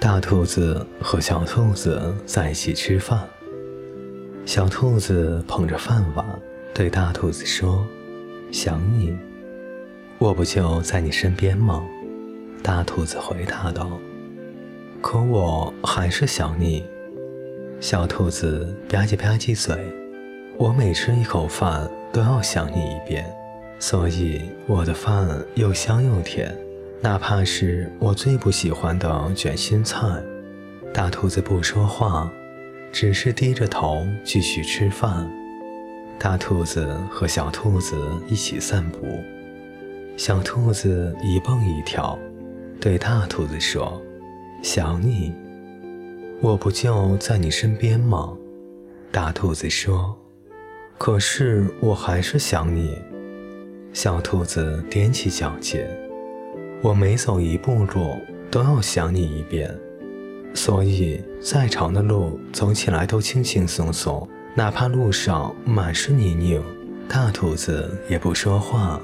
大兔子和小兔子在一起吃饭。小兔子捧着饭碗对大兔子说：“想你，我不就在你身边吗？”大兔子回答道：“可我还是想你。”小兔子吧唧吧唧嘴：“我每吃一口饭都要想你一遍，所以我的饭又香又甜。”哪怕是我最不喜欢的卷心菜，大兔子不说话，只是低着头继续吃饭。大兔子和小兔子一起散步，小兔子一蹦一跳，对大兔子说：“想你，我不就在你身边吗？”大兔子说：“可是我还是想你。”小兔子踮起脚尖。我每走一步路都要想你一遍，所以再长的路走起来都轻轻松松，哪怕路上满是泥泞。大兔子也不说话，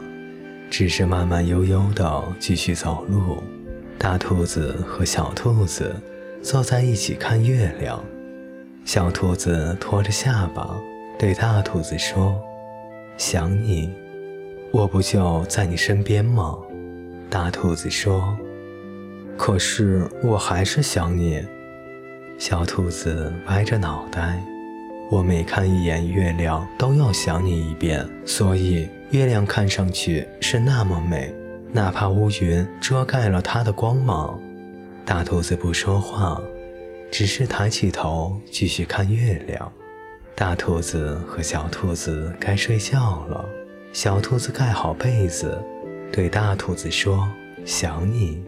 只是慢慢悠悠地继续走路。大兔子和小兔子坐在一起看月亮，小兔子托着下巴对大兔子说：“想你，我不就在你身边吗？”大兔子说：“可是我还是想你。”小兔子歪着脑袋：“我每看一眼月亮都要想你一遍，所以月亮看上去是那么美，哪怕乌云遮盖了它的光芒。”大兔子不说话，只是抬起头继续看月亮。大兔子和小兔子该睡觉了，小兔子盖好被子。对大兔子说：“想你，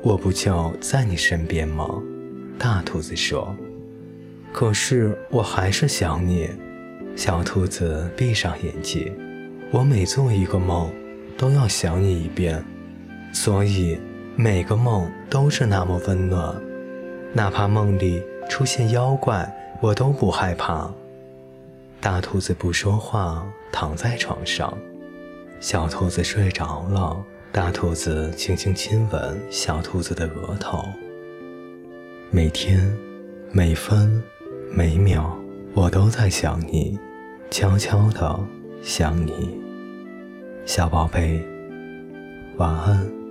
我不就在你身边吗？”大兔子说：“可是我还是想你。”小兔子闭上眼睛：“我每做一个梦，都要想你一遍，所以每个梦都是那么温暖，哪怕梦里出现妖怪，我都不害怕。”大兔子不说话，躺在床上。小兔子睡着了，大兔子轻轻亲吻小兔子的额头。每天，每分，每秒，我都在想你，悄悄的想你，小宝贝，晚安。